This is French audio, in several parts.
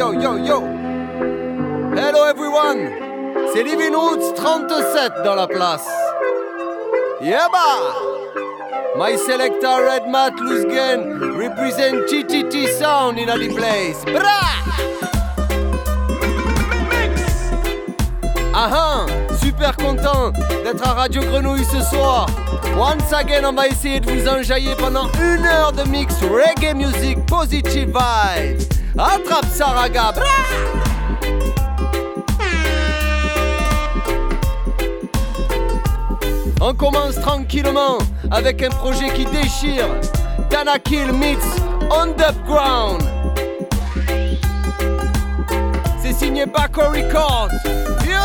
yo, yo, yo. Hello everyone. C'est Living Roots 37 dans la place. Yaba. My selector Red Matt Luzgen represent TTT sound in the place. Bra! Ah super content d'être à Radio Grenouille ce soir. Once again, on va essayer de vous enjailler pendant une heure de mix reggae music, positive vibes. Attrape Saraga. On commence tranquillement avec un projet qui déchire. Danakil meets On the Ground. C'est signé Baco Records. Here.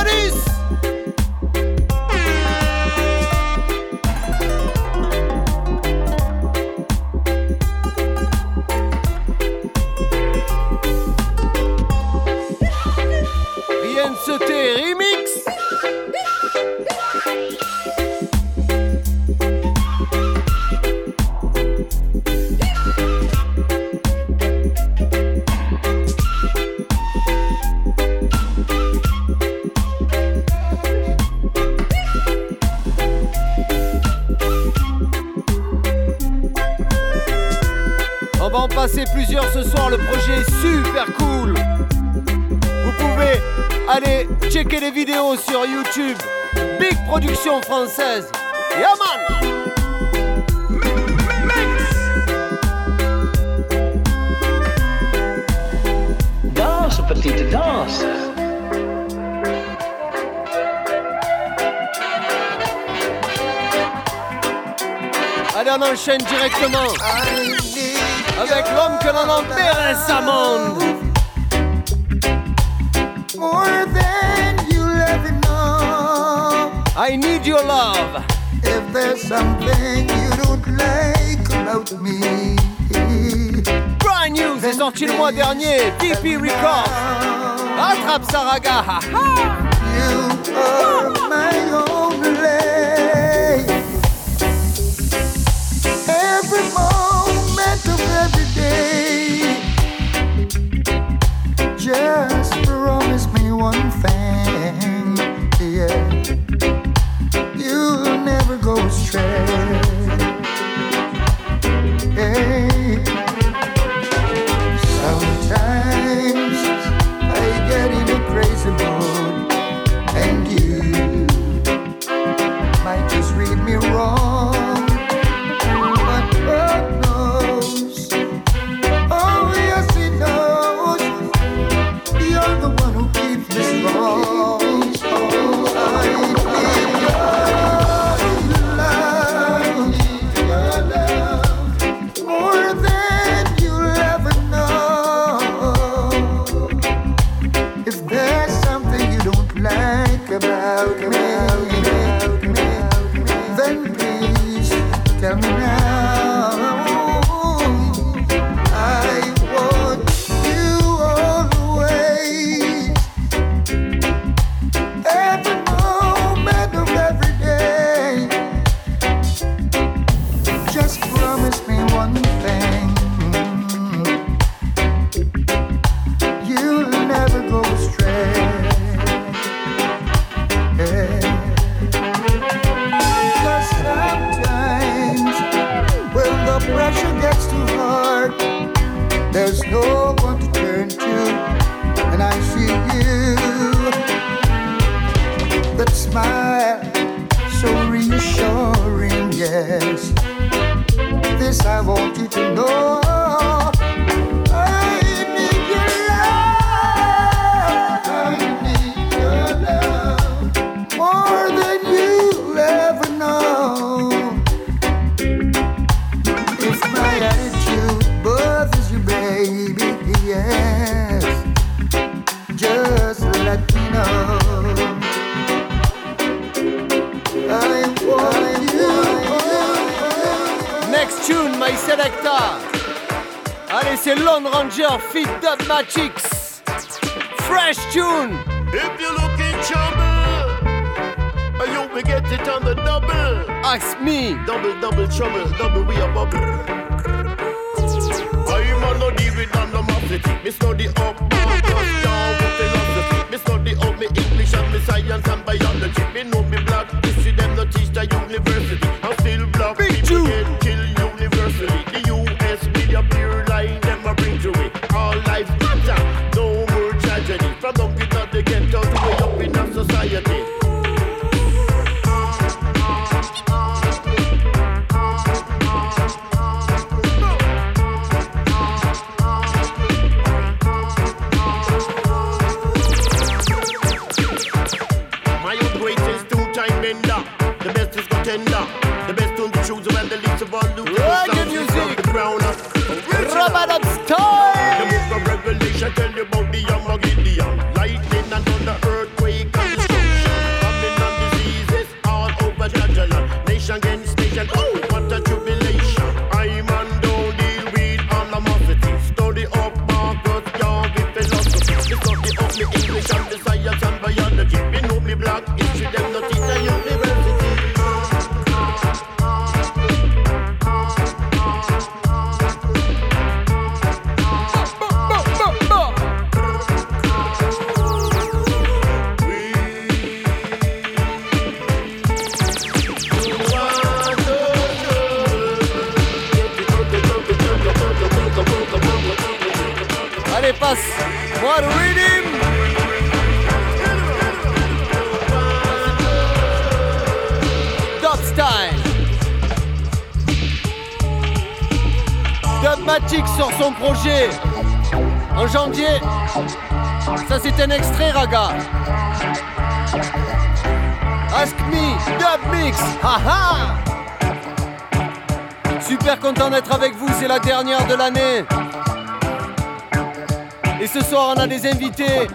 Sur YouTube. Big production française. Yaman Danse, petite danse. Allez, on enchaîne directement avec l'homme que l'on enterre sa I need your love. If there's something you don't like about me, Brand new, c'est sorti le mois dernier. DP Records. Attrape Saraga. ha, ha. you are my only. Every moment of every day. The best on the shoes when the leaves of all loot. Reggae music. The crown. Rub it up The style. book of Revelation tell you about the Armageddon. Sort son projet en janvier. Ça c'est un extrait, Raga. Ask me, Dub Mix. Haha. Super content d'être avec vous, c'est la dernière de l'année. Et ce soir, on a des invités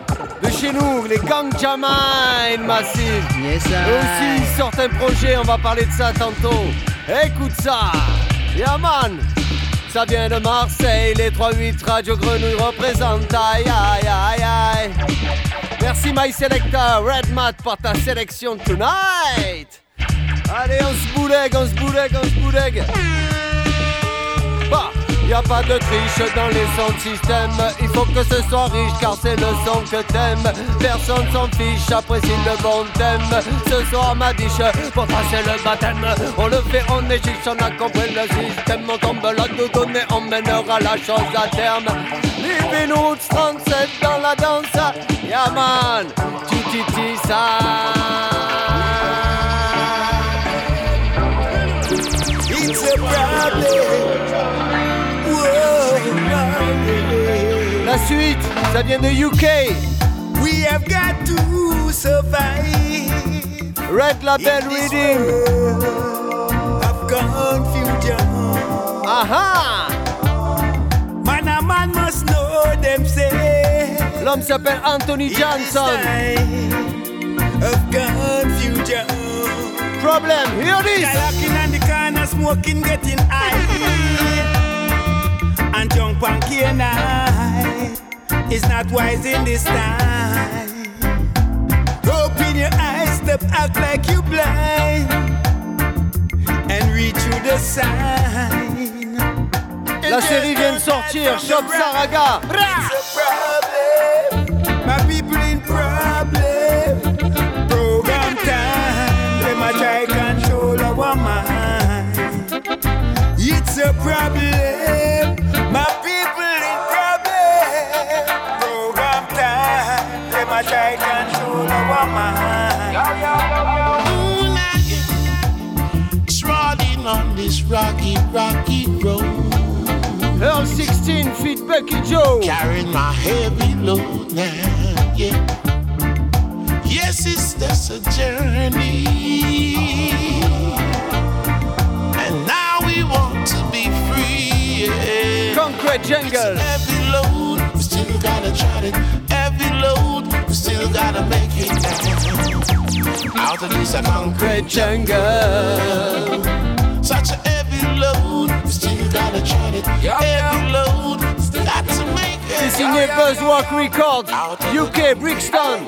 de chez nous, les Gang Jamine Massive. Yes, Eux aussi, ils sortent un projet, on va parler de ça tantôt. Écoute ça Yeah man Ça vient de Marseille, les 3-8 Radio Grenouille représentent. Aïe aïe aïe aïe. Merci My Selecta, Red Mat pour ta sélection tonight. Allez, on se boulegue, on se boulegue, on se boulegue y a pas de triche dans les sons de système. Il faut que ce soit riche car c'est le son que t'aimes. Personne s'en fiche, apprécie le bon thème. Ce soir ma diche, pour passer le baptême. On le fait, est chiche, on a compris le système. On tombe là de donner, on mènera la chose à terme. Living Roots 37 dans la danse. Yeah man, titi. It's a problem. La suite, ça vient de UK. We have got to survive. Red Label Reading. of confusion. Aha! Man, a man must know them say. L'homme s'appelle Anthony Johnson. Of confusion. Problem, hear this! Jalocking on the corner, smoking, getting high. And jump on canine is not wise in this time. Open your eyes, step act like you blind, and read through the sign. La série vient de sortir, Shop Saraga. It's a problem. My people in problem. Program time. Them a try control our mind. It's a problem. 16, feat Becky Joe. Carrying my heavy load now, yeah. Yes, it's just a journey. And now we want to be free, yeah. Concrete Jungle. Every load, we still gotta try it. Every load, we still gotta make it now. Out of this a concrete Jungle. such a heavy load, we still gotta try it. Every load, C'est signé Buzzwalk Records. UK, Brixton.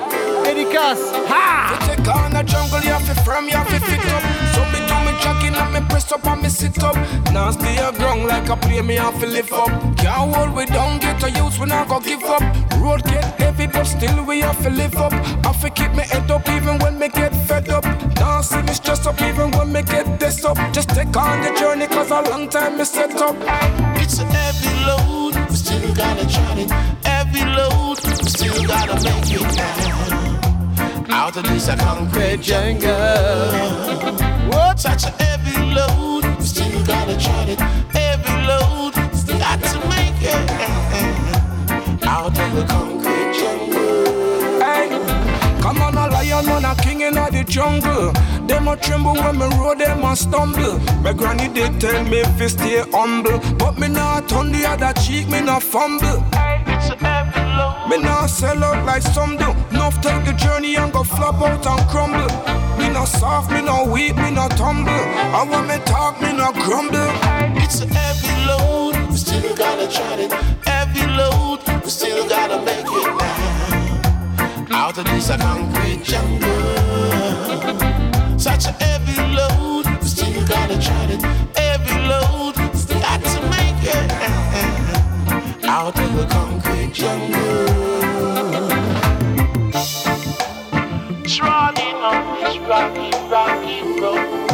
Dédicace. Ha! Take on a jungle, you have to you have to up. So me do me jogging and me press up and me sit up. Now stay a ground like a play me off to lift up. Can't hold we down, get a use, we not go give up. Road get heavy, but still we have to live up. I have to keep me head up even when me get fed up. Now see me stressed up even when me get this up. Just take on the journey, cause a long time me set up. It's a heavy load, still gotta try it. Every load, still gotta make it now. Out of this concrete jungle. What? Such a heavy load, still gotta try it. Heavy load, still got to make it out of the concrete king in the jungle. Them a tremble when me roll, them a stumble. My granny did tell me fi stay humble, but me not turn the other cheek, me not fumble. Me not sell out like some do. Enough take the journey and go flop out and crumble. Me not soft, me not weak, me not tumble. I want me talk, me not grumble. It's a heavy load, we still gotta try it. Heavy load, we still gotta make it. Out of this concrete jungle. Such a heavy load, still gotta try it. Heavy load, still got to make it out of the concrete jungle. Trotting on this rocky, rocky road.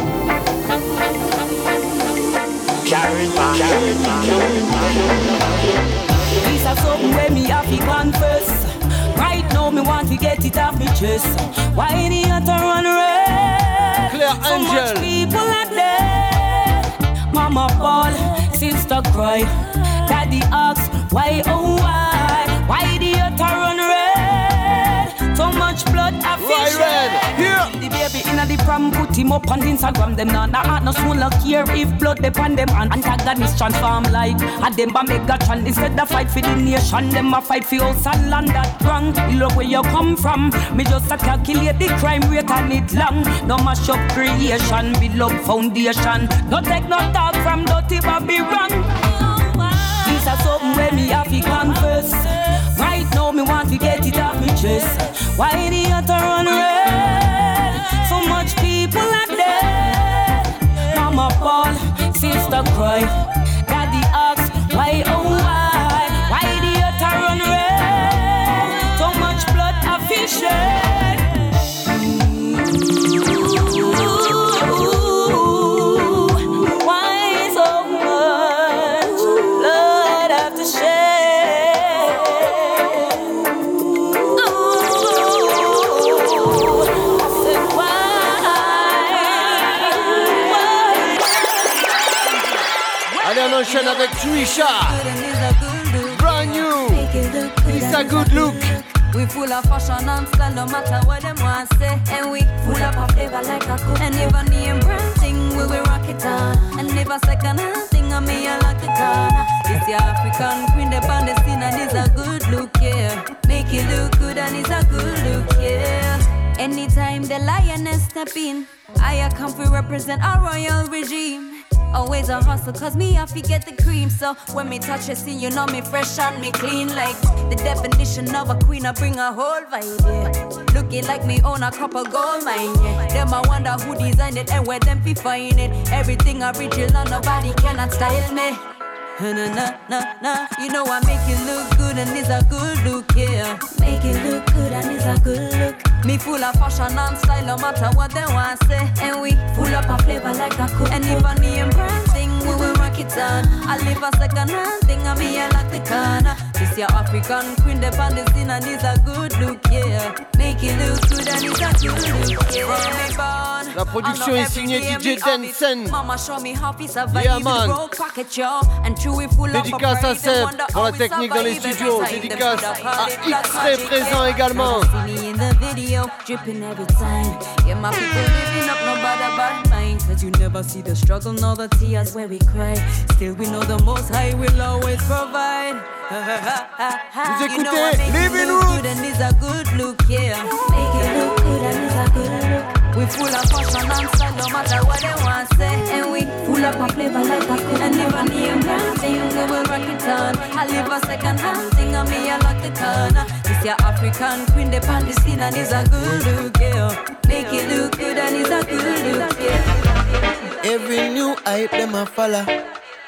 Carry my, carry my, it off chest. Why the other run red? Claire so much people are dead. Mama ball, sister cry. Daddy ask, why oh why? Why the other run red? So much blood I feel Right, red. Here. The baby inna the pram, put him up on Instagram. Them nah heart no soul look here if blood pan them and antagonist transform like a them ba Megatron instead of fight for the nation. Them a fight for house and land that wrong. Look where you come from. Me just a calculate the crime rate and it long. No mash up creation, build up foundation. No take no talk from dirty Bobby wrong. This is something where me have to confess. Right now me want to get it off. Why the other run red? So much people are dead. Mama ball, sister cry. Avec Trisha. Brand new. It's a good look. We full of fashion and style, no matter what them want say. And we full of a flavor like a cook. And never name brand thing, we will rock it on. And if never second hand thing, I mean, I like it on. It's the African queen, the on the scene, and it's a good look, yeah. Make it look good, and it's a good look, yeah. Anytime the lioness step in, I come to represent our royal regime. Always a hustle, cause me I forget the cream. So when me touch a scene, you know me fresh and me clean. Like the definition of a queen, I bring a whole vibe, yeah. Looking like me own a couple gold mine, yeah. Them I wonder who designed it and where them fi find it. Everything original, nobody cannot style me. Na na na na, you know I make it look good and it's a good look, yeah. Make it look good and it's a good look. Me full of fashion and style, no matter what they want say. And we full up a flavor like a cook. And if I brand thing, we will rock it on. I live a second hand thing, I me I like the corner. This your African queen, the and it's a good look, yeah. Make it look good and it's a good look, yeah. From me born, La production est signée DJ survive Yeah, man. Dédicace à Seb pour la technique dans les studios. Dédicace à X-Ray black présent également. Yeah. See me in the video, dripping every time. Yeah, my people living up, no bad bad mind. Cause you never see the struggle, nor the tears where we cry. Still, we know the most high will always provide. Vous You know écoutez I make it Living look Roots. good and it's a good look, yeah. Make it look good and it's a good look. We full of fashion and style, no matter what they want say. And we full up a flavor like a cook. And if I name brand thing, we will rock it on. I live a second hand thing, and me I lock the corner. This your African queen, the on the scene, and it's a good look, yeah. Make it look good and it's a good look, yeah. Every new hype them a follow.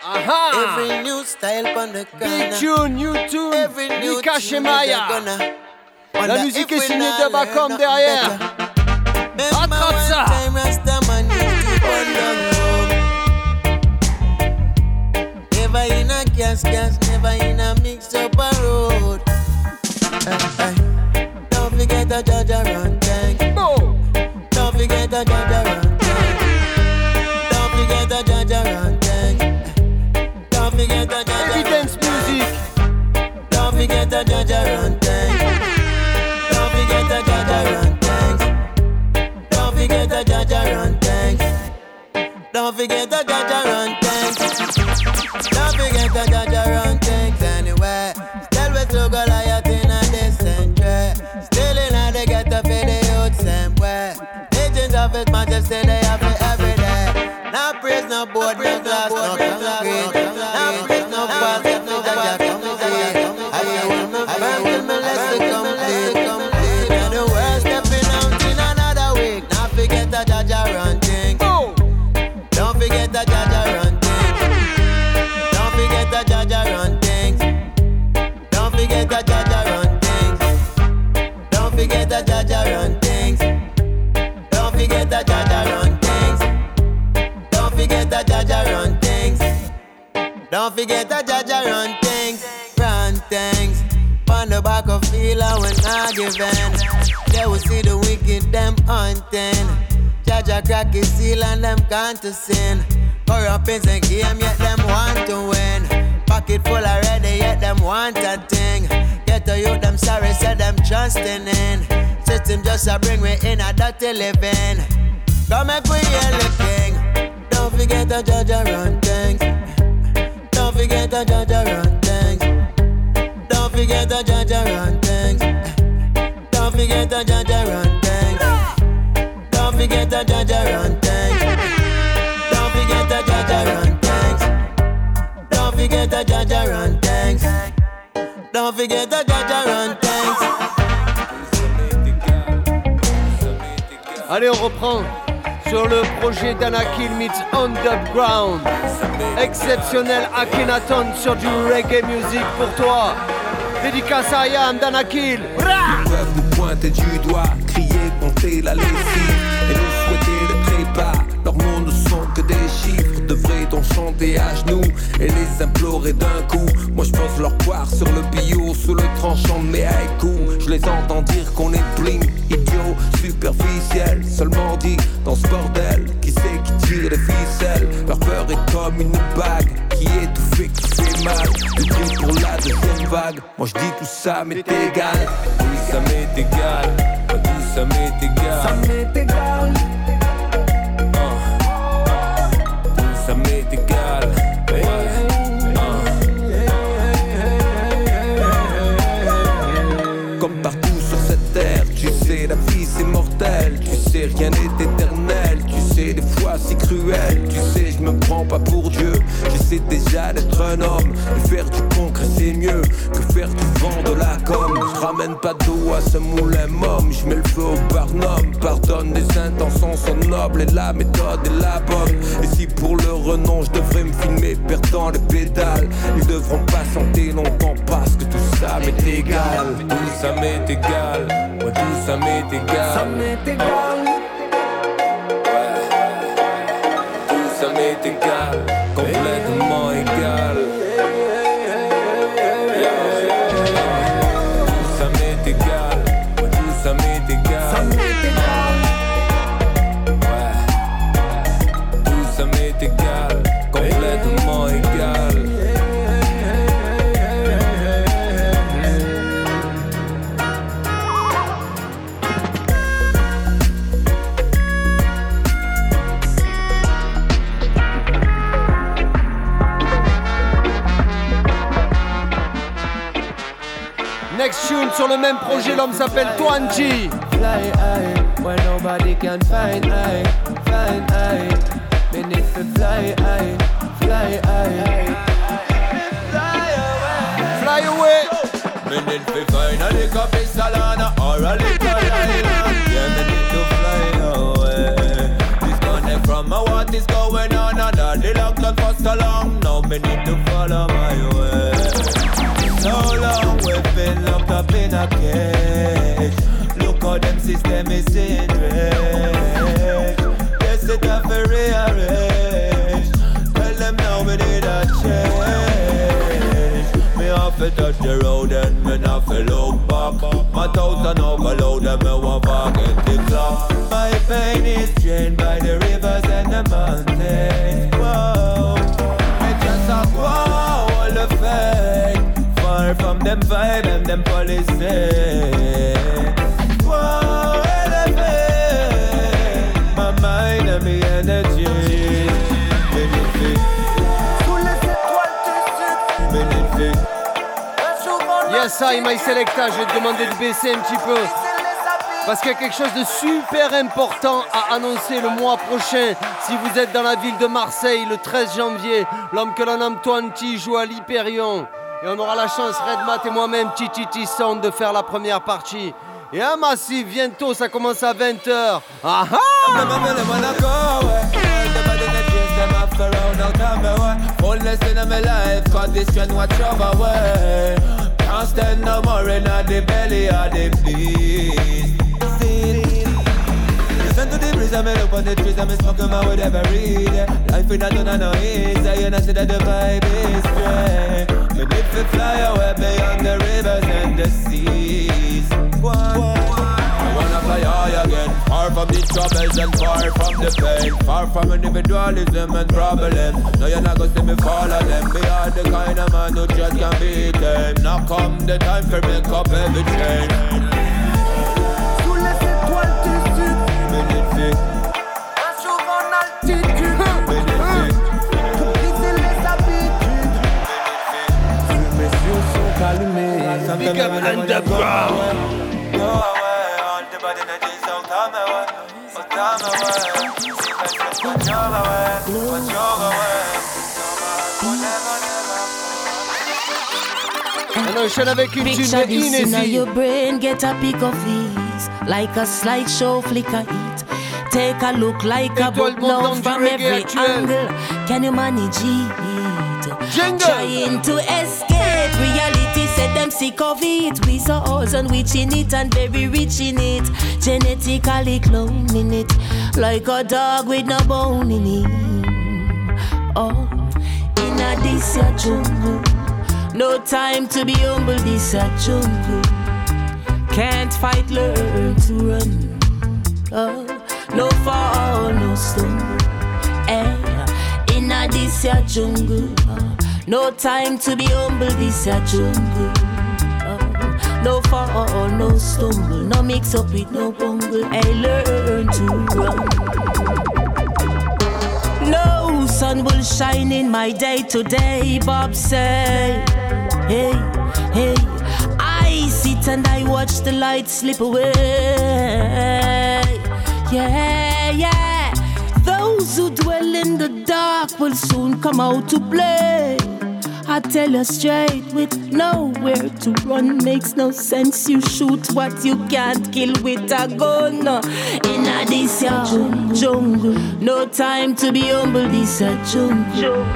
Aha! Every new style on the corner. Big tune, new tune, Every new Mika Shemaya. La musique est signée de Bacom derrière. Attrape ça. time Rastaman used to run down road. Never in a gas, gas, never in a mix up a road. Forget the judge run things. Don't forget the judge run things. Allez, on reprend sur le projet d'Anakil meets Underground. Exceptionnel Akhenaton sur du reggae music pour toi. Dédicace à Yam d'Anakil. Bra peuvent nous pointer du doigt, crier, compter la lessive et nous souhaiter le trépas. Leurs mots ne sont que des chiffres, devrait-on chanter à genoux et les implorer d'un coup Moi je pose leur poire sur le bio, sous le tranchant de mes haïkus. Je les entends dire qu'on est bling, idiot, superficiel, seulement dit dans ce bordel. Qui c'est qui tire les ficelles? Leur peur est comme une bague qui étouffe et qui fait mal. Du pour la deuxième vague, moi je dis tout ça m'est égal. Oui ça m'est égal, moi tout ça m'est égal. Ça m'est égal. Tu sais, je me prends pas pour Dieu. J'essaie déjà d'être un homme. Et faire du concret c'est mieux que faire du vent de la com. Je ramène pas d'eau à ce moulin môme. Je mets le feu au barnum. Pardonne, les intentions sont nobles et la méthode est la bonne. Et si pour le renom je devrais me filmer perdant les pédales, ils devront patienter longtemps parce que tout ça m'est égal. Tout ça m'est égal. Ouais, tout ça m'est égal. Ça m'est égal. got. Projet, l'homme s'appelle Twanji. Fly high, where nobody can find I, find I. Me need to fly high, fly high. Fly away. Me need to find a little pistol or a little island. Yeah, me need to fly away. Disconnect from my what is going going on under the lockdown for so long. Now me need to follow my way. So long we've been locked up in a cage. Look how them system is in rage. Yes, it have to rearrange. Tell them now we need a change. Me have to touch the road and me not to look back. My thousand overload and me want forget the clock. My pain is drained by the rivers Je vais te demander de baisser un petit peu. Parce qu'il y a quelque chose de super important à annoncer le mois prochain. Si vous êtes dans la ville de Marseille le 13 janvier, l'homme que l'on nomme Twenty joue à l'Hyperion. Et on aura la chance, Redmat et moi-même, Titi Sound, de faire la première partie. Et un massif, bientôt, ça commence à 20h. Ah beast. I'm up on the trees, I'm smoking my wood every day. Life in a done and no easy, and I see that the vibe is straight. Me need to fly away beyond the rivers and the seas. I wanna fly high again, far from the troubles and far from the pain, far from individualism and problem. No, you're not gonna see me follow them. Me are the kind of man who just can't beat them. Now come the time for make up every chain. Big up underground. On enchaîne avec une tune Picture de this in Inési. your brain, get a pic of these. Like a slideshow flicker it. Take a look like a Étoile book montante now from every angle. Can you manage it? Jungle. Trying to escape reality, said them sick of it. We saw us and witch in it and very rich in it. Genetically cloning it. Like a dog with no bone in it. Oh, in a this a jungle. No time to be humble, this a jungle. Can't fight, learn to run. Oh, no fall, no stumble. Eh, in a this a jungle. Oh, no time to be humble, this a jungle. No fall, or no stumble. No mix up with no bungle. I learn to run. No sun will shine in my day today, Bob say. Hey, hey, I sit and I watch the light slip away. Yeah, yeah. Those who dwell in the dark will soon come out to play. I tell you straight, with nowhere to run makes no sense. You shoot what you can't kill with a gun. In a this ya jungle, no time to be humble. This a jungle.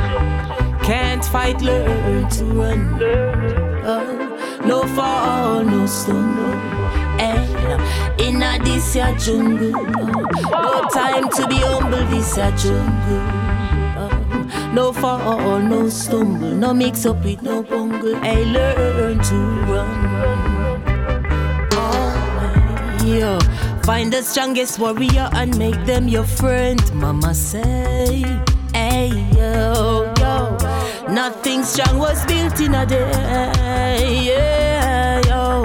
Can't fight, learn to run. Oh, no fall, no stumble. Eh, in a this ya jungle, no time to be humble. This a jungle. No fall, or no stumble, no mix up with no bungle. I learn to run. Oh, yeah. Find the strongest warrior and make them your friend. Mama say, hey yo yo, nothing strong was built in a day. Yeah yo.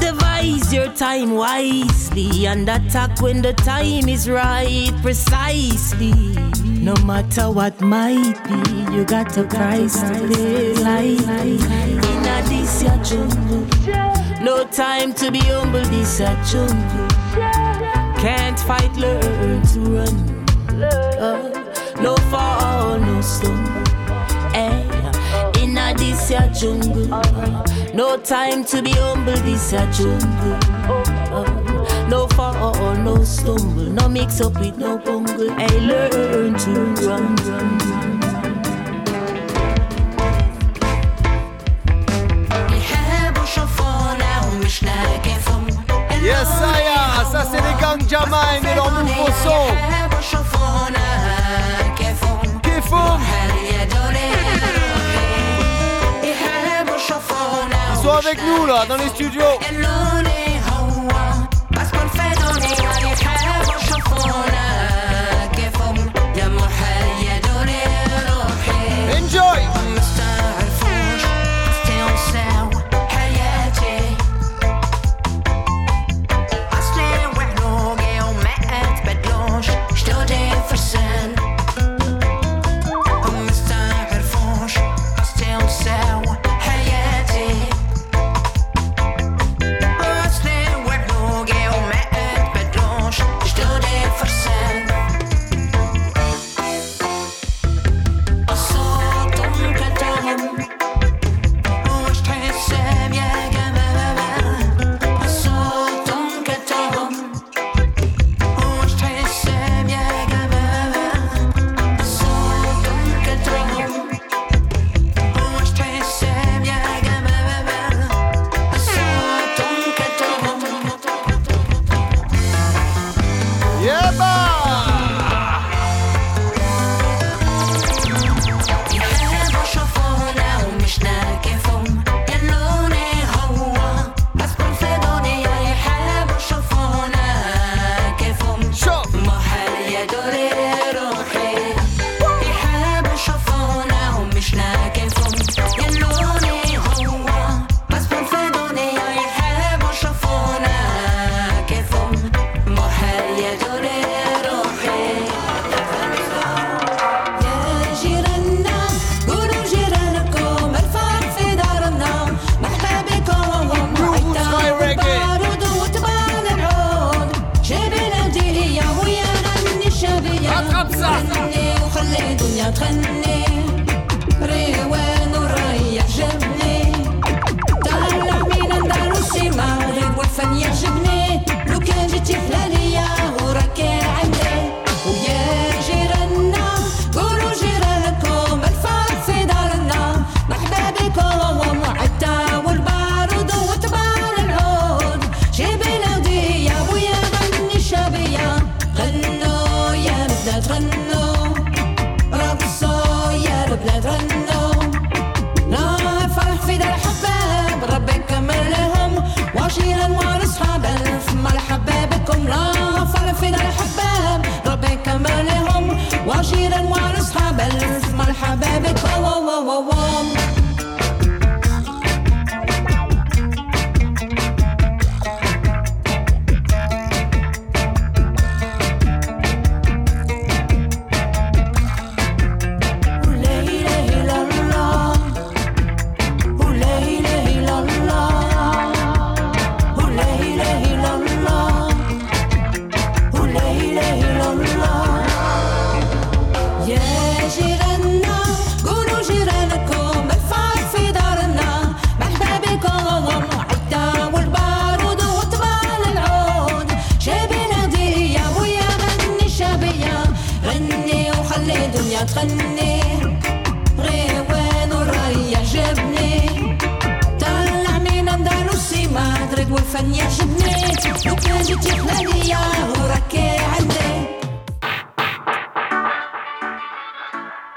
Devise your time wisely and attack when the time is right, precisely. No matter what might be, you got to Christ to live life. In a this ya jungle, no time to be humble. This a jungle, can't fight, learn to run. Uh, no fall, no stumble. Eh, in a this ya jungle, no time to be humble. This a jungle, uh, no fall, no stumble, no mix up with no bungle. I learn to run, run, run. Yes, ça c'est les gangs Jamine et leur nouveau son. Kefum. Ils sont avec nous là, dans les studios. Why you have a your phone?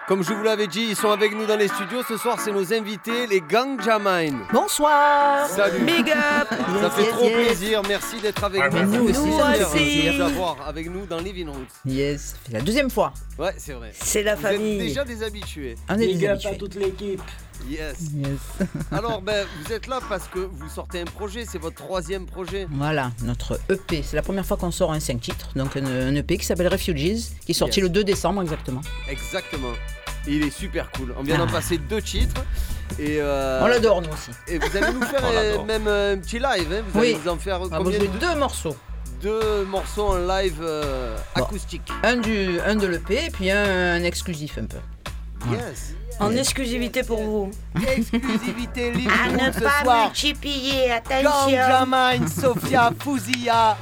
Comme je vous l'avais dit, ils sont avec nous dans les studios. Ce soir, c'est nos invités, les Gang Jamine. Bonsoir. Salut. Big up. Ça Yes, fait yes, trop yes. plaisir. Merci d'être avec nous. Nous Ça fait plaisir aussi. de vous avoir avec nous dans Living Roots. Yes, c'est la deuxième fois. Ouais, c'est vrai. C'est la Vous êtes famille. déjà des habitués. On est Big up habitués. à toute l'équipe. Yes. Yes. Alors, ben, vous êtes là parce que vous sortez un projet. C'est votre troisième projet. Voilà, notre EP. C'est la première fois qu'on sort un 5 titres. Donc un, un EP qui s'appelle Refugees, qui est sorti Yes. le 2 décembre exactement. Exactement. Et il est super cool. On vient d'en Ah. passer deux titres. Et euh, On l'adore nous aussi. Et vous allez nous faire euh, même euh, un petit live. hein. Vous Oui. allez nous en faire va combien de- deux morceaux. Deux morceaux en live euh, Bon. acoustique. Un, du, un de l'EP et puis un, un exclusif un peu. Yes. En exclusivité pour vous. Exclusivité Living À ne ce pas soir. multiplier, attention. Jamine, Sofia, Fouzia.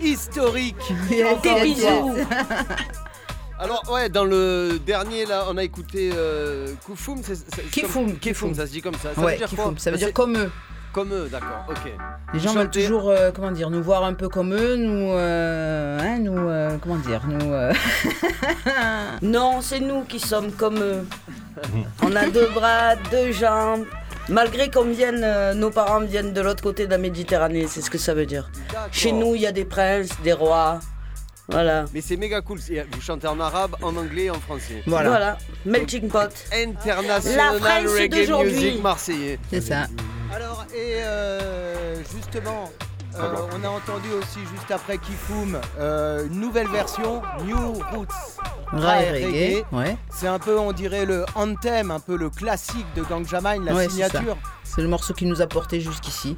historique. Des bisous. Alors ouais, dans le dernier là, on a écouté euh, Koufoum, c'est c'est- c'est Kifoum, comme- Kifoum, ça se dit comme ça. Ça Ouais, veut dire Kifoum, quoi ça veut C'est- dire comme eux. Comme eux, d'accord, ok. Les gens veulent toujours, euh, comment dire, nous voir un peu comme eux, nous, euh, hein, nous, euh, comment dire, nous. euh, Non, c'est nous qui sommes comme eux. On a deux bras, deux jambes. Malgré qu'on vienne, euh, nos parents viennent de l'autre côté de la Méditerranée, c'est ce que ça veut dire. Chez nous, il y a des princes, des rois. Voilà. Mais c'est méga cool, vous chantez en arabe, en anglais et en français. Voilà. Melting pot. International La Reggae. Music marseillais. C'est ça. Alors, et euh, justement, euh, on a entendu aussi juste après Kifoum euh, une nouvelle version, New Roots. Rail reggae, ouais. C'est un peu, on dirait, le anthem, un peu le classique de Gang Jamaïne, la Ouais, signature. C'est le morceau qui nous a porté jusqu'ici.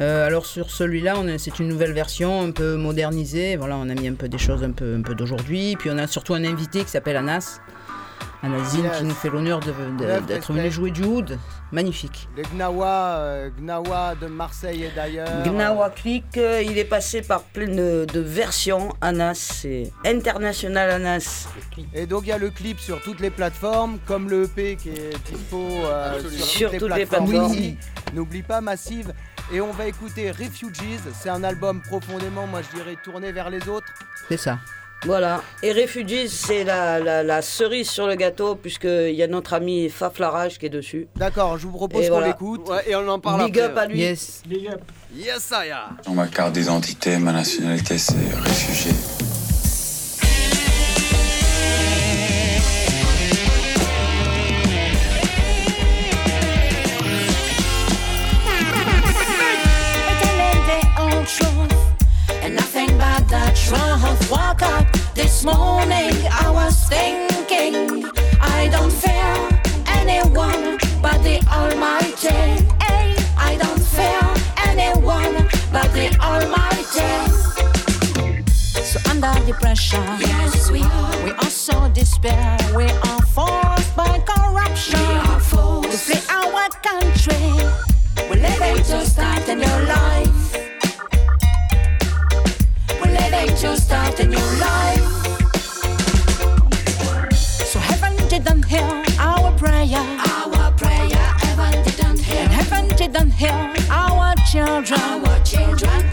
Euh, alors sur celui-là, c'est une nouvelle version, un peu modernisée. Voilà, on a mis un peu des choses un peu, un peu d'aujourd'hui. Puis on a surtout un invité qui s'appelle Anas. Anazine Yes. qui nous fait l'honneur d'être venu jouer du oud. Magnifique. Les Gnawa, euh, Gnawa de Marseille et d'ailleurs. Gnawa Click, euh, il est passé par plein de, de versions. Anas, c'est international Anas. Et donc il y a le clip sur toutes les plateformes, comme le EP qui est dispo euh, sur, Sur toutes, toutes les plateformes. N'oublie pas Massive. Et on va écouter Refugees. C'est un album profondément, moi je dirais, tourné vers les autres. C'est ça. Voilà. Et Refugees, c'est la, la- la cerise sur le gâteau, puisqu'il y a notre ami Faf Larage qui est dessus. D'accord, je vous propose Et qu'on voilà. l'écoute. Ouais, et on en parle Big après. up à lui. Yes. Yes, Saya. Sur ma carte d'identité, ma nationalité, c'est réfugié. The truth. Woke up this morning, I was thinking I don't fear anyone but the Almighty. I don't fear anyone but the Almighty. So under the pressure, yes we are. We also despair. We are forced by corruption. We are forced to flee our country. We're living to start a new life. To start a new life. So heaven didn't hear our prayer. Our prayer, heaven didn't hear. And heaven didn't hear our children. Our children,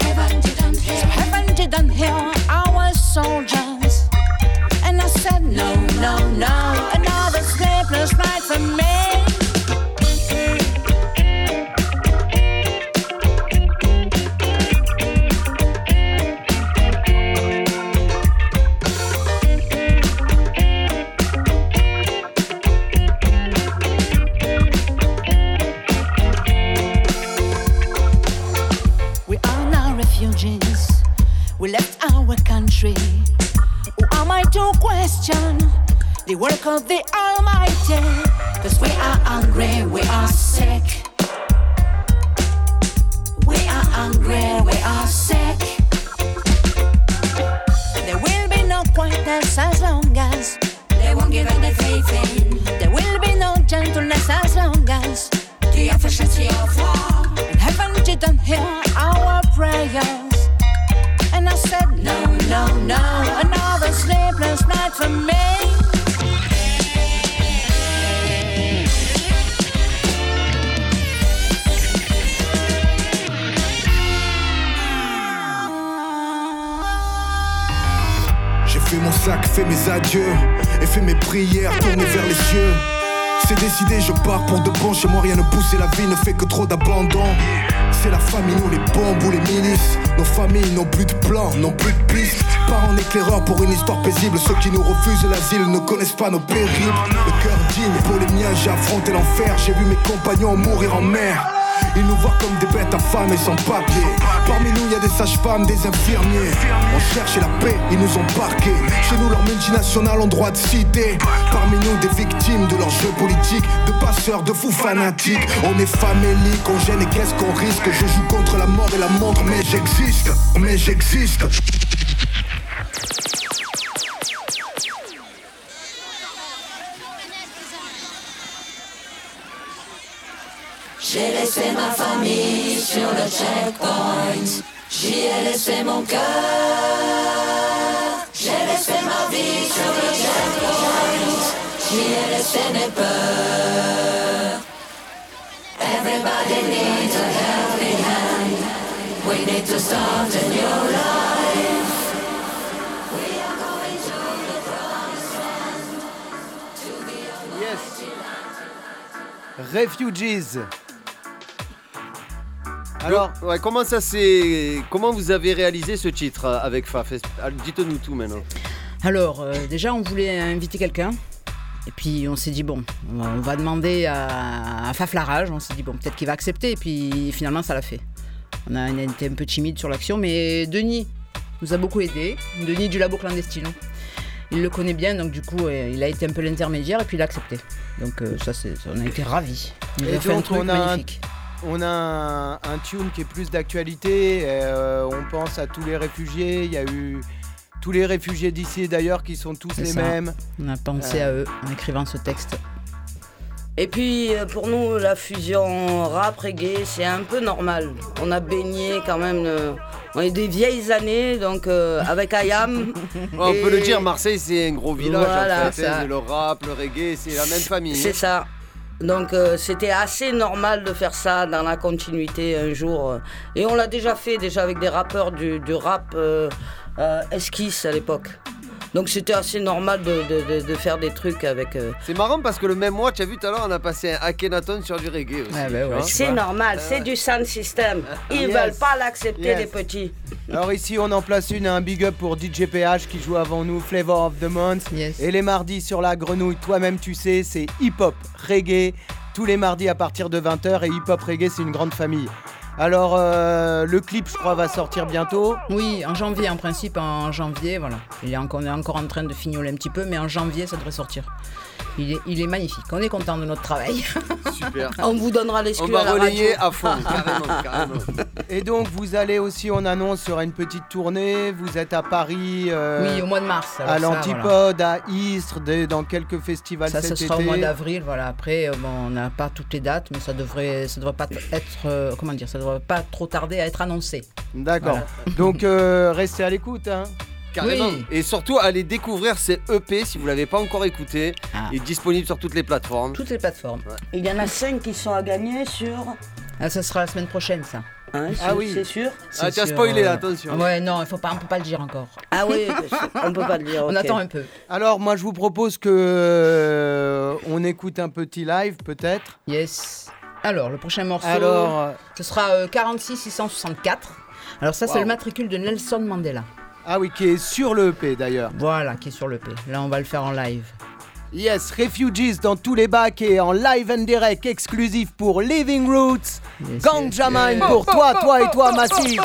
qui nous refusent l'asile ne connaissent pas nos périls. Le cœur digne pour les miens, j'ai affronté l'enfer. J'ai vu mes compagnons mourir en mer. Ils nous voient comme des bêtes affamées sans papier. Parmi nous, il y a des sages-femmes, des infirmiers. On cherchait la paix, ils nous ont parqués. Chez nous, leurs multinationales ont droit de citer. Parmi nous, des victimes de leurs jeux politiques, de passeurs, de fous fanatiques. On est famélique, on gêne et qu'est-ce qu'on risque? Je joue contre la mort et la montre, mais j'existe, mais j'existe. Laissé ma famille sur le checkpoint. J'y ai laissé mon cœur, j'ai laissé ma vie sur le checkpoint, j'y ai laissé mes peurs. Everybody needs a helping hand. We need to start a new life. We Alors, ouais, comment ça s'est. Comment vous avez réalisé ce titre euh, avec Faf? Ah, Dites-nous tout maintenant. Alors, euh, déjà, on voulait inviter quelqu'un. Et puis, on s'est dit, bon, on va, demander à, à Faf Larage. On s'est dit, bon, peut-être qu'il va accepter. Et puis, finalement, ça l'a fait. On a, on a été un peu timide sur l'action. Mais Denis nous a beaucoup aidé. Denis du Labo Clandestino. Il le connaît bien, donc du coup, euh, il a été un peu l'intermédiaire et puis il a accepté. Donc, euh, ça, c'est, on a été ravis. Il nous Et a fait un truc on a, un, magnifique. On a un, un tune qui est plus d'actualité. euh, on pense à tous les réfugiés. Il y a eu tous les réfugiés d'ici et d'ailleurs qui sont tous les ça. mêmes. On a pensé Euh, à eux en écrivant ce texte. Et puis euh, pour nous, la fusion rap reggae, c'est un peu normal. On a baigné quand même. on est des vieilles années, donc euh, avec Ayam. on peut le dire, Marseille, c'est un gros village Voilà, en fait. hein, ça. le rap, le reggae, c'est la même famille. C'est ça. Donc euh, c'était assez normal de faire ça dans la continuité un jour. euh. Et on l'a déjà fait déjà avec des rappeurs du, du rap euh, euh, esquisse à l'époque. Donc c'était assez normal de, de- de- de faire des trucs avec. euh, C'est marrant parce que le même mois, tu as vu tout à l'heure, on a passé un Akhenaton sur du reggae aussi. tu vois. C'est normal, c'est du sound system. Ils Yes. veulent pas l'accepter Yes. les petits. Alors ici on en place une, un big up pour DJ PH qui joue avant nous, Flavor of the Month. Et les mardis sur la grenouille, toi-même tu sais, c'est hip-hop, reggae, tous les mardis à partir de 20h et hip-hop reggae c'est une grande famille. Alors euh, le clip je crois va sortir bientôt. Oui, en janvier, en principe, en janvier, voilà. Il est encore, on est encore en train de fignoler un petit peu, mais en janvier, ça devrait sortir. Il est, il est magnifique. On est content de notre travail. Super. On vous donnera les On à va la relayer radio. à fond, carrément, carrément. Et donc vous allez aussi, on annonce sur une petite tournée, vous êtes à Paris. euh, Oui, au mois de mars, à ça, l'Antipode, à Istres, dans quelques festivals Ça, cet ce sera au été. mois d'avril, voilà. Après, euh, bon, on n'a pas toutes les dates, mais ça devrait, ça devrait pas être, euh, comment dire, ça devrait pas trop tarder à être annoncé. D'accord. Voilà. Donc euh, restez à l'écoute. Hein. Carrément. Oui. Et surtout, allez découvrir ces EP si vous l'avez pas encore écouté. Ah. Il est disponible sur toutes les plateformes. Toutes les plateformes. Il y en a cinq qui sont à gagner sur. Ah, ça sera la semaine prochaine, ça. Hein, Ah oui. C'est sûr Ah, tu as sur, spoilé, euh, attention. Ouais, non, il faut pas, on peut pas le dire encore. Ah oui, on peut pas le dire. On attend un peu. Alors moi je vous propose que euh, on écoute un petit live peut-être. Yes. Alors, le prochain morceau, Alors, euh, ce sera euh, 46 664. Alors ça, c'est le matricule de Nelson Mandela. Ah oui, qui est sur le EP d'ailleurs. Voilà, qui est sur le P. Là, on va le faire en live. Yes, Refugees dans tous les bacs et en live and direct exclusif pour Living Roots. Yes. pour toi, toi et toi Massive.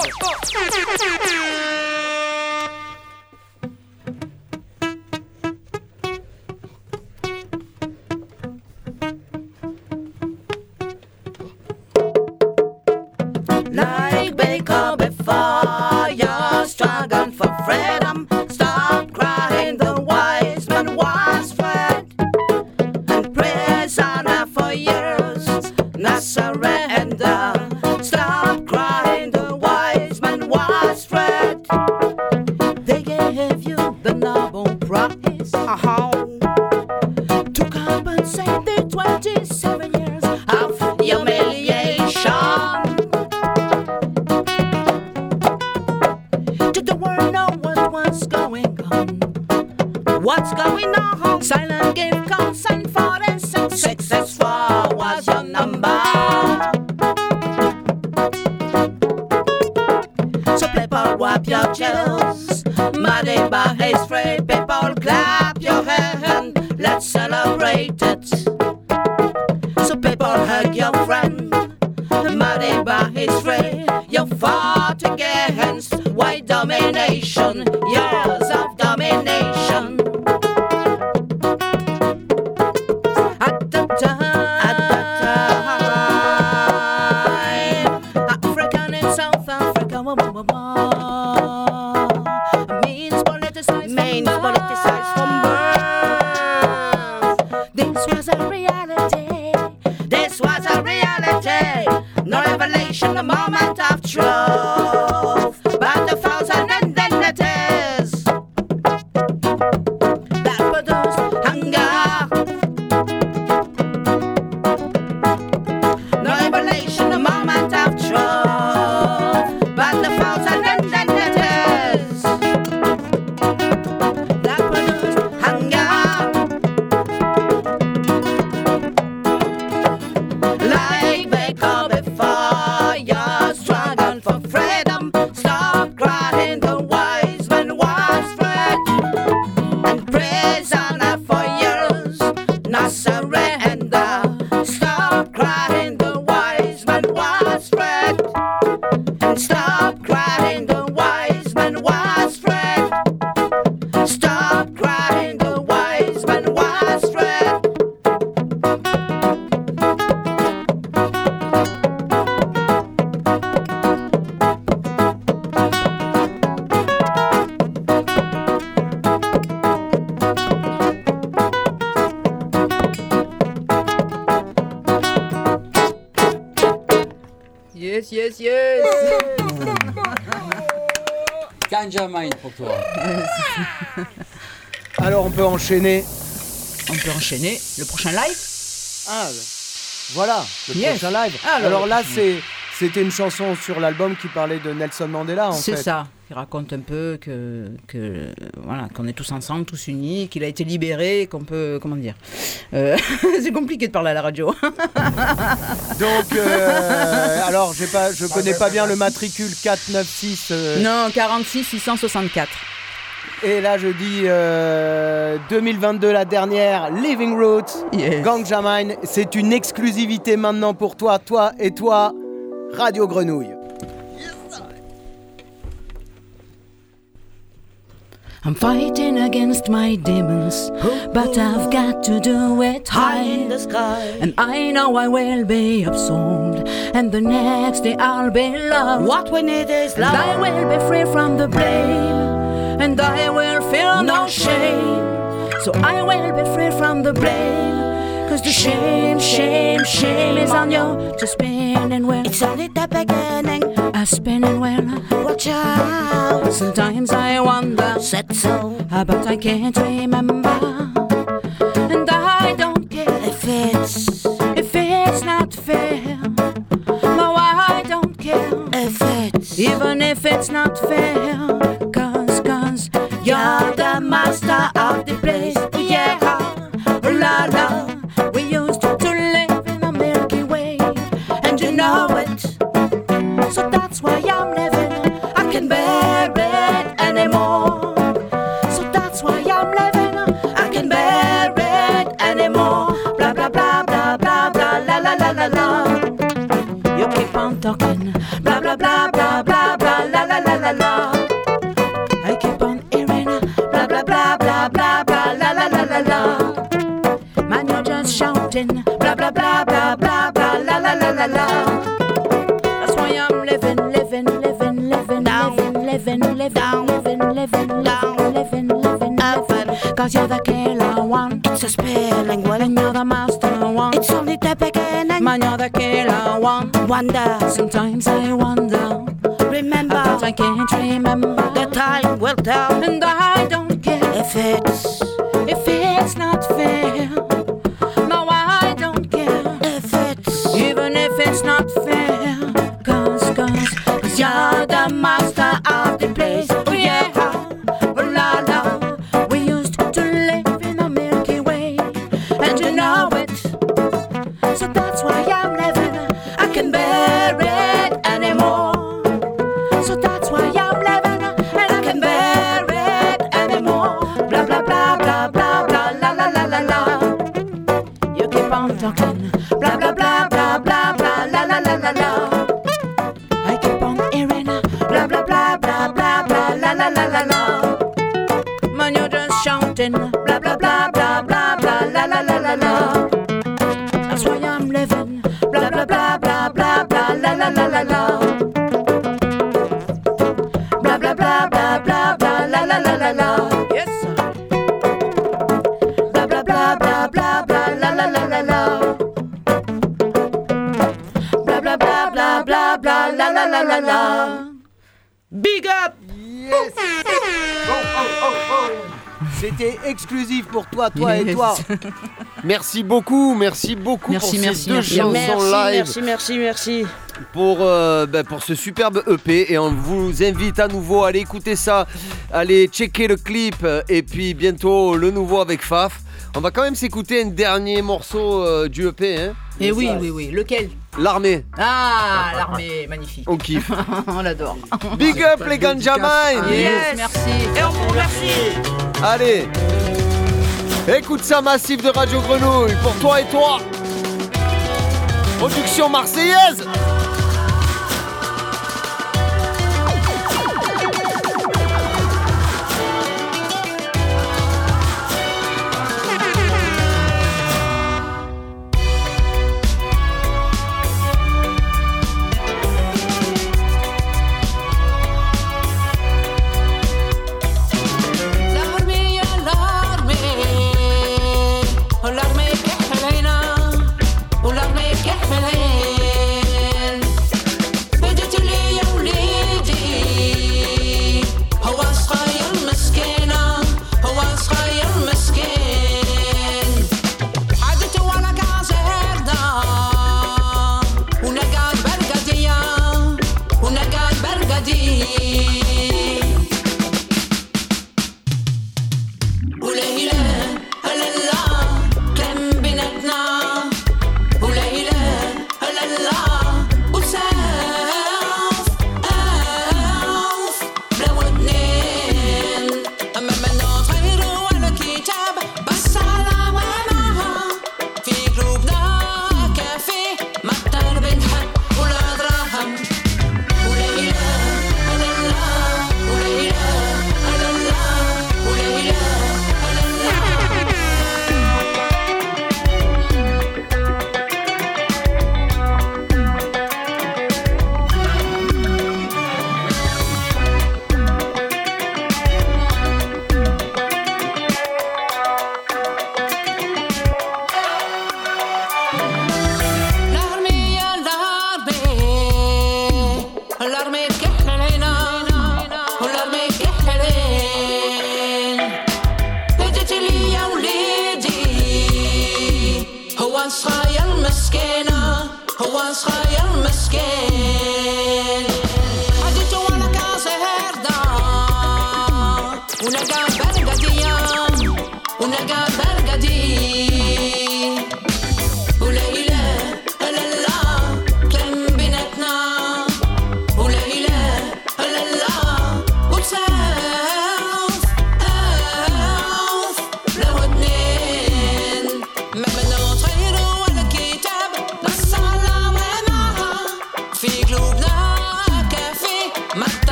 Enchaîner. On peut enchaîner le prochain live. Ah, voilà, le Yes. prochain live. Alors, Alors, là, c'est c'était une chanson sur l'album qui parlait de Nelson Mandela, en fait. C'est ça, qui raconte un peu que, que voilà, qu'on est tous ensemble, tous unis, qu'il a été libéré, qu'on peut, comment dire. Euh, c'est compliqué de parler à la radio. Donc, euh, alors, j'ai pas, je connais pas bien le matricule 496. euh, Non, 46 664. Et là, je dis euh, 2022, la dernière, Living Roots, Ganja Mine. C'est une exclusivité maintenant pour toi, toi et toi, Radio Grenouille. I'm fighting against my demons, but I've got to do it high in the sky. And I know I will be absorbed, and the next day I'll be loved. What we need is love. I will be free from the blame, and I will feel no shame. So I will be free from the blame. Cause the shame, shame, shame is on you to spinning well. It's only the beginning. A spinning well. Watch out. Sometimes I wonder. Said so. But I can't remember. And I don't care if it's if it's not fair. No, I don't care if it's even if it's not fair. You're the master of the place. Yeah. La la. We used to live in a Milky Way, and you know it. So that's why I'm you're the killer one. It's a spelling and you're the master one. It's only the beginning. Man, you're the killer one. Wonder. Sometimes I wonder. Remember, but I can't remember. The time will tell, and I don't care if it's toi, toi et toi. Merci beaucoup, merci beaucoup Merci, pour merci, ces deux merci. chansons Merci, live. merci, merci, merci. pour, euh, ben, pour ce superbe EP et on vous invite à nouveau à aller écouter ça, aller checker le clip et puis bientôt le nouveau avec Faf. On va quand même s'écouter un dernier morceau euh, du EP. Hein Et oui, oui, oui. Lequel? L'armée. Ah, l'armée, magnifique. On kiffe. On l'adore. Big up les Ganja Mine Yes, merci. Et on vous remercie. Allez Écoute ça massif de Radio Grenouille pour toi et toi. Production marseillaise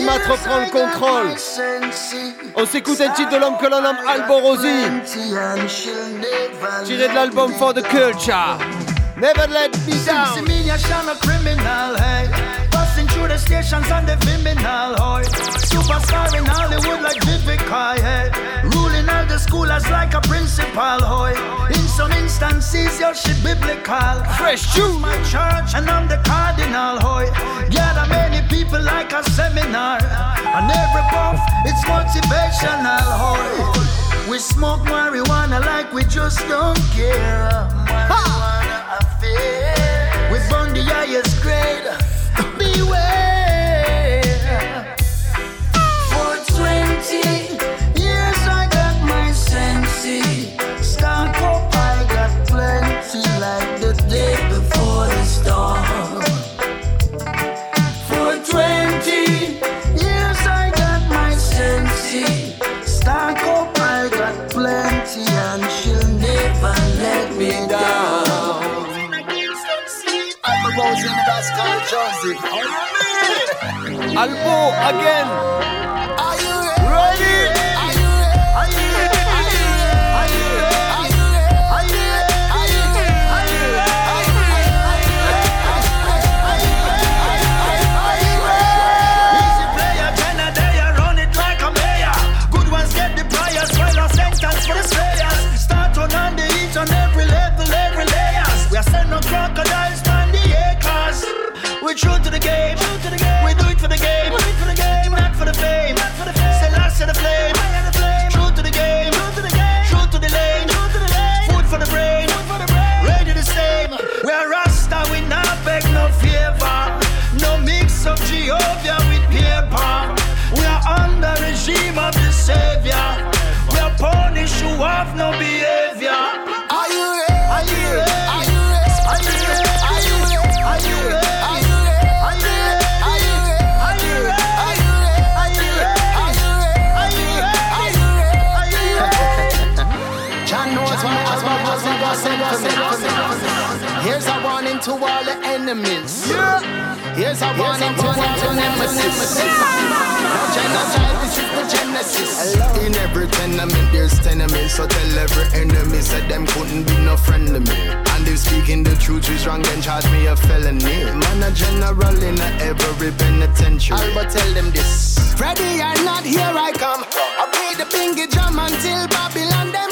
Mat reprend le contrôle. On s'écoute un titre de l'homme que l'on nomme Alborosi. Tiré de l'album For the Culture. Never let me down. See me a criminal, hey. Passing through the stations on the criminal, hoy. Superstar in Hollywood like Vivica, hey. Ruling all the schoolers like a principal, hoy. In some instances, yo, she biblical. Fresh tune. my church and I'm the cardinal, hoy. Gather many people like a seminar. And every puff, it's motivational, hoy. We smoke marijuana like we just don't care. Marijuana affair. We burn the highest grade. Beware. Pascal Johnson. Albo again. Are you ready? ready? We true to the game, it was sent for me. Here's a warning to all the enemies. Here's a warning to all the nemesis. Now genocide, this is the genesis. In every tenement there's tenements, so tell every enemy said them couldn't be no friend to me. And if speaking the truth is wrong, then charge me a felony. Man a general in a every penitentiary. I'll but tell them this. Ready or not, here I come. I'll play the bingy drum until Babylon them.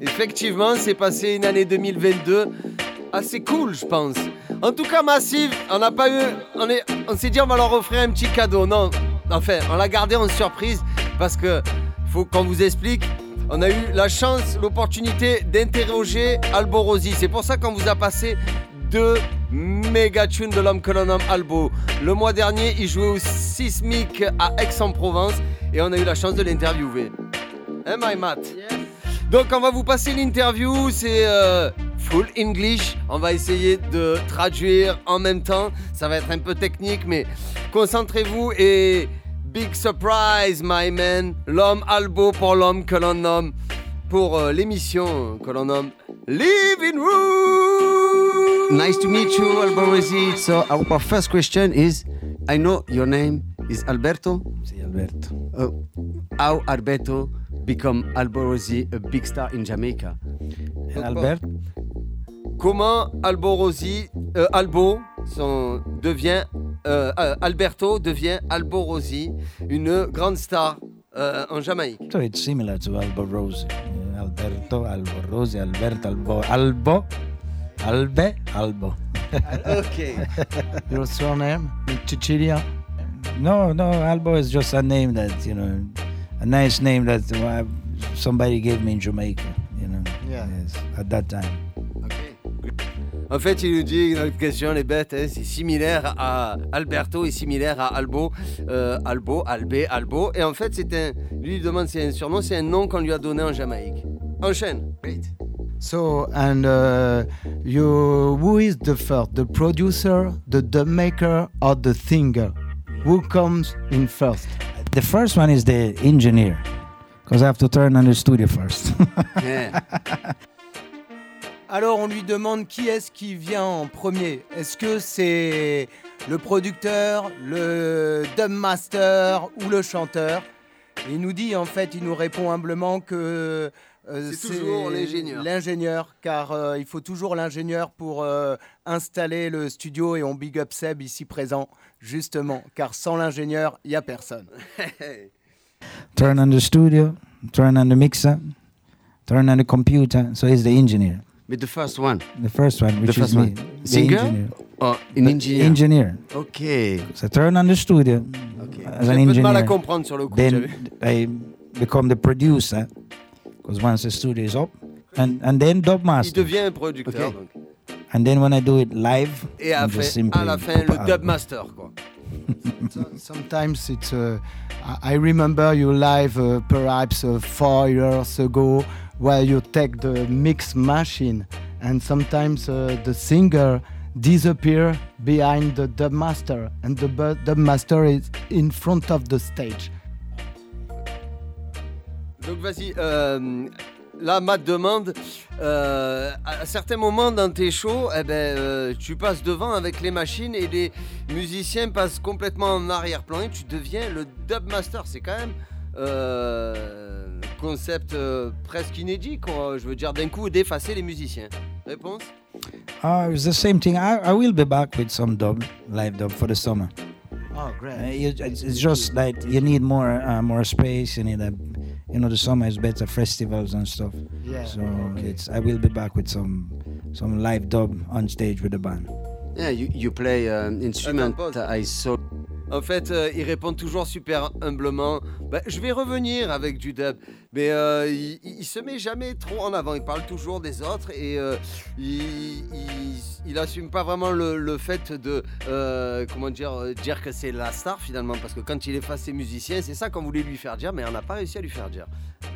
Effectivement, c'est passé une année 2022 assez cool je pense. En tout cas Massive, on n'a pas eu... On est- on s'est dit on va leur offrir un petit cadeau. Non, enfin, on l'a gardé en surprise parce que faut qu'on vous explique. On a eu la chance, l'opportunité d'interroger Alborosi. C'est pour ça qu'on vous a passé deux méga tunes de l'homme que l'on nomme Albo. Le mois dernier, il jouait au Sismic à Aix-en-Provence et on a eu la chance de l'interviewer. Hein, my Matt Donc, on va vous passer l'interview. C'est euh, full English. On va essayer de traduire en même temps. Ça va être un peu technique, mais concentrez-vous et big surprise, my man. L'homme Albo pour l'homme que l'on nomme, pour euh, l'émission que l'on nomme Living Room. Nice to meet you, Albo So our first question is, I know your name is Alberto? Sí, Alberto. Uh, how Alberto become Albo a big star in Jamaica? Albert? Comment Albo Rosi, euh, Albo son, devient, euh, euh, Alberto devient Albo Rosi, une grande star euh, en Jamaïque? So it's similar to Albo Rosi. Uh, Alberto, Albo Rosi, Alberto, Albo, Albo, Albe, Albo. okay. Your surname? Cecilia? No, no, Albo is just a name that, you know, a nice name that uh, somebody gave me in Jamaica, you know. Yeah. Yes, at that time. En fait, il nous dit notre question, les bêtes, hein, c'est similaire à Alberto et similaire à Albo, euh, Albo, Albé, Albo. Et en fait, c'est un, lui il demande c'est un surnom, c'est un nom qu'on lui a donné en Jamaïque. Enchaîne. So, and uh, you, who is the first, the producer, the dub maker, or the singer? Who comes in first? The first one is the engineer, because I have to turn on the studio first. Alors on lui demande qui est-ce qui vient en premier. Est-ce que c'est le producteur, le dub master ou le chanteur? Il nous dit en fait, il nous répond humblement que euh, C'est toujours l'ingénieur. L'ingénieur, car euh, il faut toujours l'ingénieur pour euh, installer le studio et on big up Seb ici présent, justement, car sans l'ingénieur, il n'y a personne. turn on the studio, turn on the mixer, turn on the computer. So he's the engineer. But the first one. The first one, which the first is one. me. the Singer engineer. or an engineer? Engineer. Okay. So turn on the studio as J'ai an un peu de mal à engineer. comprendre sur le coup, Then. I become the producer because once the studio is up, and and then dub Il master. devient un producteur. donc. And then when I do it live, Et à, I'm just simply à la fin, pop le dub master. Quoi. Sometimes it's. Uh, I I remember you live uh, perhaps uh, four years ago, where you take the mix machine, and sometimes uh, the singer disappear behind the dub master, and the dub master is in front of the stage. Donc vas-y, euh, là Matt demande, euh, à certains moments dans tes shows, eh ben, euh, tu passes devant avec les machines et les musiciens passent complètement en arrière-plan et tu deviens le dub master. C'est quand même euh, concept euh, presque inédit, quoi. je veux dire d'un coup d'effacer les musiciens. Réponse? Uh, it's the same thing. I, I will be back with some dub, live dub for the summer. Oh, great. Uh, you, it's, it's just like you need more uh, more space. You need a, you know, the summer is better festivals and stuff. Yeah, So it's I will be back with some some live dub on stage with the band. Yeah, you, you play uh, an instrument I saw. En fait, euh, il répond toujours super humblement. Bah, je vais revenir avec du dub, mais euh, il, il- il se met jamais trop en avant. Il parle toujours des autres et euh, il, il, il assume pas vraiment le, le fait de euh, comment dire dire que c'est la star finalement, parce que quand il efface ses musiciens, c'est ça qu'on voulait lui faire dire, mais on n'a pas réussi à lui faire dire.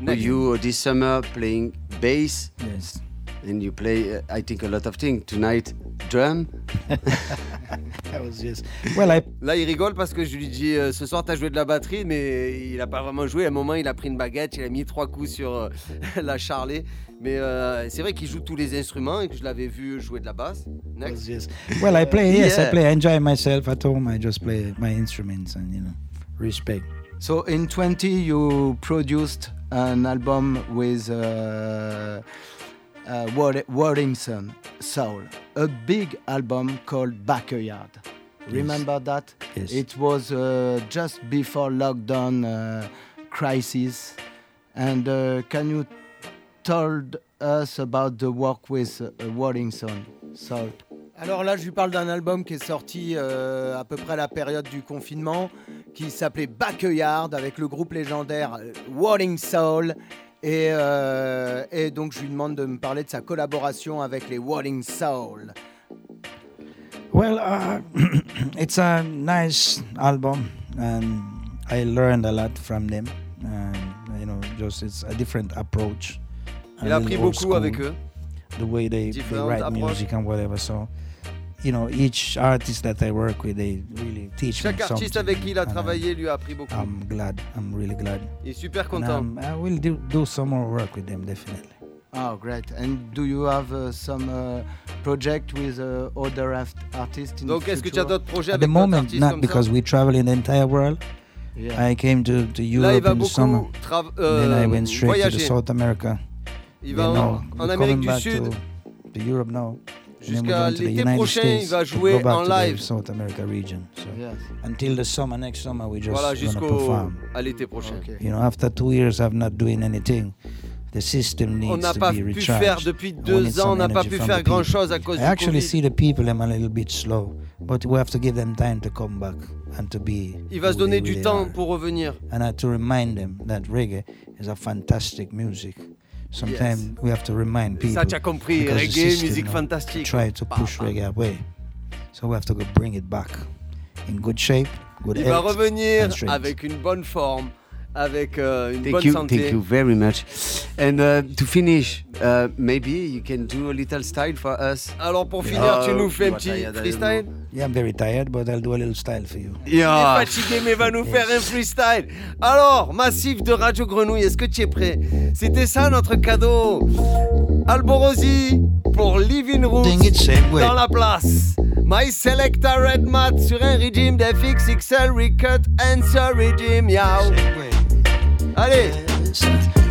Next. You this summer playing bass? Yes. And you play, uh, I think, a lot of things. Tonight, drum. That was just. Well, I Là, il rigole parce que je lui dis euh, ce soir, t'as joué de la batterie, mais il a pas vraiment joué. À un moment, il a pris une baguette, il a mis trois coups sur euh, la charlet. Mais euh, c'est vrai qu'il joue tous les instruments et que je l'avais vu jouer de la basse. Next. Yes. Well, I play. Yes, Yeah. I play. I enjoy myself at home. I just play my instruments and you know, respect. So in 20, you produced an album with uh, uh, Waddington Soul, a big album called Backyard. Remember that? Yes. It was uh, just before lockdown uh, crisis. And uh, can you told us about the work with uh, Waddington Soul? Alors là, je lui parle d'un album qui est sorti euh, à peu près à la période du confinement, qui s'appelait Backyard, avec le groupe légendaire euh, Walling Soul. Et, euh, et donc, je lui demande de me parler de sa collaboration avec les Walling Soul. Well, uh, it's a nice album, and I learned a lot from them. And you know, just it's a different approach. a Il a appris beaucoup school. avec eux. the way they, write approches. music and whatever. So, you know, each artist that I work with, they really teach Chaque me artiste avec qui il a travaillé lui a appris beaucoup. I'm glad. I'm really glad. Il est super content. I will do, do some more work with them, definitely. Oh, great. And do you have uh, some uh, project with uh, other art- artists in Donc, est-ce que tu as future? d'autres projets At avec the moment, not because ça? we travel in the entire world. Yeah. I came to, to Là, Europe va in the summer. tra- then I euh, went straight to the. South America. Il Then va en, now en Amérique coming du back Sud. To, to Europe now. And then we're Jusqu'à going to the l'été United prochain, States il va jouer en live. South America region. So Yes. until the summer, next summer, we just Voilà, gonna jusqu'au perform. à l'été prochain. You know, after two years of not doing anything, the system needs On n'a to pas be pu recharged. faire depuis I deux ans, on n'a pas pu faire grand chose à cause I du actually Covid. see the people them a little bit slow, but we have to give them time to come back and to be. Il va se donner they du temps are. pour revenir. and I to remind them that reggae is a fantastic music. Sometimes we have to remind people. Ça, tu as compris, reggae, system, musique fantastique. Try to push reggae away, so we have to go bring it back in good shape, good Il va health, revenir avec une bonne forme, avec euh, une Thank bonne you, santé. thank you very much. And uh, to finish, uh, maybe you can do a little style for us. Alors pour finir, tu Uh, nous fais un petit freestyle? Yeah, I'm very tired, but I'll do a little style for you. Il est fatigué mais va nous faire un freestyle. Alors, Massif de Radio Grenouille, est-ce que tu es prêt? C'était ça notre cadeau. Alborosi pour Living Roots dans la place. My Selecta Red Mat sur un régime d'FX XL Recut Answer Regime. Yao. Allez.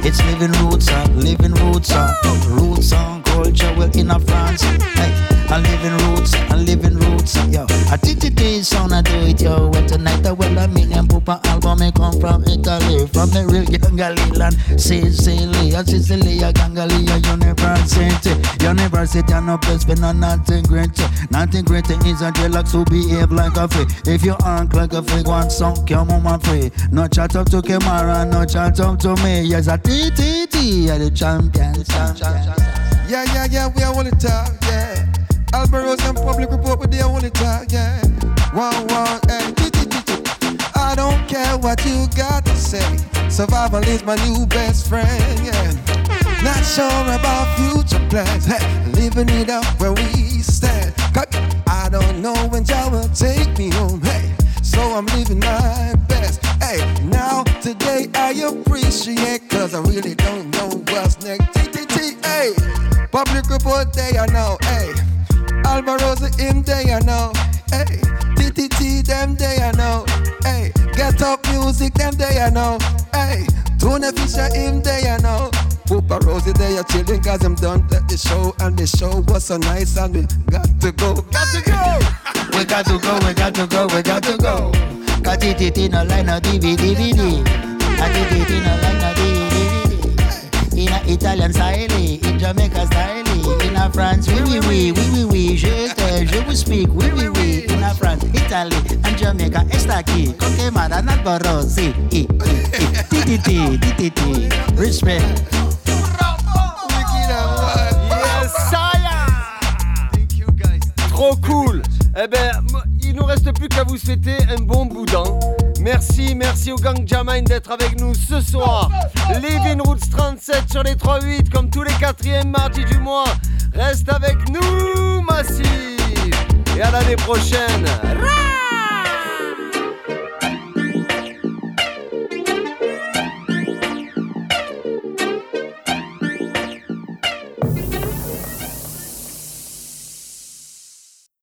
It's living roots, living roots, roots on culture, well in a France. Hey, a living roots, a living roots, uh, yo. A TTT sound, I do it, yo. Well, tonight, uh, well, a million Pupa album, I come from Italy, from the real Gangali land, Sicily, Sicily, a Gangali, a university. University, and no place for no nothing great. Nothing great is a relax to behave like a free. If you act like a freak, want some, come on, my free. No chat up to Kamara, no chat up to me. Yes, a TTT, are the champion, champion. Yeah, yeah, yeah, we are on the top, yeah. Albaros and public report, but they are on the top, yeah. One, one, t- I don't care what you got to say. Survival is my new best friend, yeah. Not sure about future plans, hey, living it up where we stand. I don't know when Jah will take me home, hey. So I'm living my best. Hey, now today I appreciate, cause I really don't know what's next. Hey, public report day I know, hey. Alvaro's him day I know, hey. TTT them day I know, hey. Get up music them day I know, hey. Tuna Fisher him day I know. Poopa Rosie day I chillin' cause I'm done at the show and the show was so nice and we got to go, got to go. We got to go, we got to go, we got to go. Got it it in a line of DVD, DVD. Got it it in a line of DVD, DVD. In a Italian style, in Jamaica style, in a France, oui, oui, oui, oui, oui, oui, je te, je vous speak, oui, oui, oui. In a France, Italy, and Jamaica, está aquí. Con que mara, not borrow, sí, i, i, i, TTT, TTT, respect. Yes, Saya Trop cool Eh ben, il nous reste plus qu'à vous souhaiter un bon boudin. Merci, merci au gang Jamine d'être avec nous ce soir. Living Roots 37 sur les 3-8 comme tous les quatrièmes mardis du mois. Reste avec nous, Massif Et à l'année prochaine.